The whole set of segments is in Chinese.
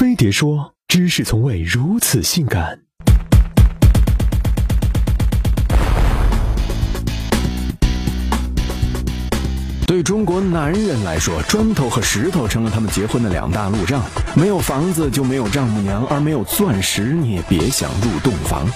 飞碟说：“知识从未如此性感。”对中国男人来说，砖头和石头成了他们结婚的两大路障。没有房子就没有丈母娘，而没有钻石，你也别想入洞房。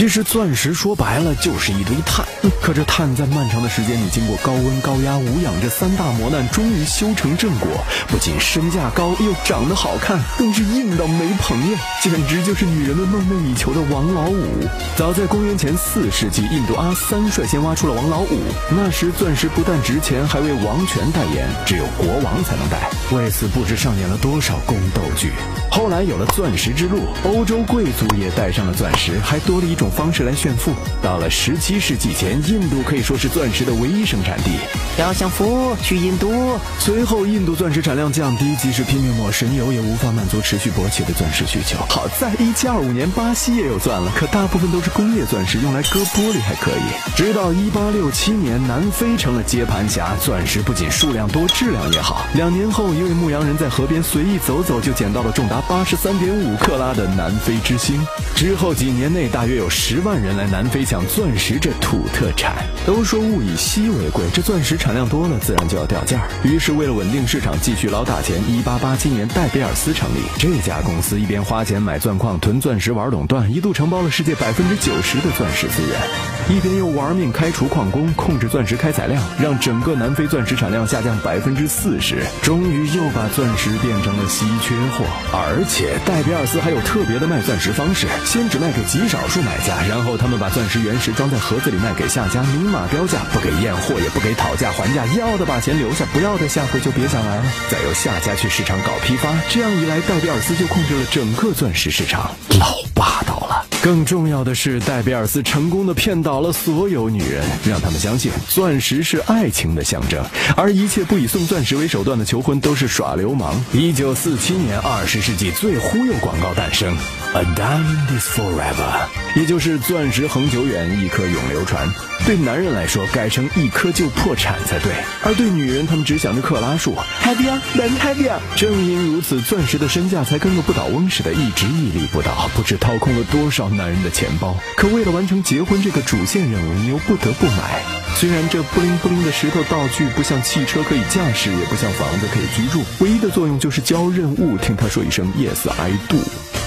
其实钻石说白了就是一堆碳，可这碳在漫长的时间里经过高温高压无氧这三大磨难，终于修成正果。不仅身价高，又长得好看，更是硬到没朋友，简直就是女人们梦寐以求的王老五。早在公元前四世纪，印度阿三率先挖出了王老五。那时钻石不但值钱，还为王权代言，只有国王才能戴。为此不知上演了多少宫斗剧。后来有了钻石之路，欧洲贵族也戴上了钻石，还多了一种。方式来炫富。到了十七世纪前，印度可以说是钻石的唯一生产地。要想富，去印度。随后，印度钻石产量降低，即使拼命抹神油，也无法满足持续勃起的钻石需求。好在一七二五年，巴西也有钻了，可大部分都是工业钻石，用来割玻璃还可以。直到一八六七年，南非成了接盘侠，钻石不仅数量多，质量也好。两年后，一位牧羊人在河边随意走走，就捡到了重达八十三点五克拉的南非之星。之后几年内，大约有十万人来南非抢钻石这土特产。都说物以稀为贵，这钻石产量多了，自然就要掉价。于是为了稳定市场，继续捞大钱，一八八七年戴比尔斯成立。这家公司一边花钱买钻矿、囤钻石、玩垄断，一度承包了世界百分之九十的钻石资源；一边又玩命开除矿工，控制钻石开采量，让整个南非钻石产量下降百分之四十。终于又把钻石变成了稀缺货。而而且戴比尔斯还有特别的卖钻石方式。先只卖给极少数买家，然后他们把钻石原石装在盒子里卖给下家，明码标价，不给验货，也不给讨价还价，要的把钱留下，不要的下回就别想来了。再由下家去市场搞批发，这样一来，戴比尔斯就控制了整个钻石市场，老霸道。更重要的是，戴比尔斯成功的骗倒了所有女人，让他们相信钻石是爱情的象征，而一切不以送钻石为手段的求婚都是耍流氓。一九四七年，二十世纪最忽悠广告诞生，A diamond is forever，也就是钻石恒久远，一颗永流传。对男人来说，改成一颗就破产才对；而对女人，他们只想着克拉数，happy 啊，男 happy 啊。正因如此，钻石的身价才跟个不倒翁似的，一直屹立不倒，不知掏空了多少男人的钱包。可为了完成结婚这个主线任务，你又不得不买。虽然这布灵布灵的石头道具不像汽车可以驾驶，也不像房子可以居住，唯一的作用就是交任务，听他说一声 yes I do。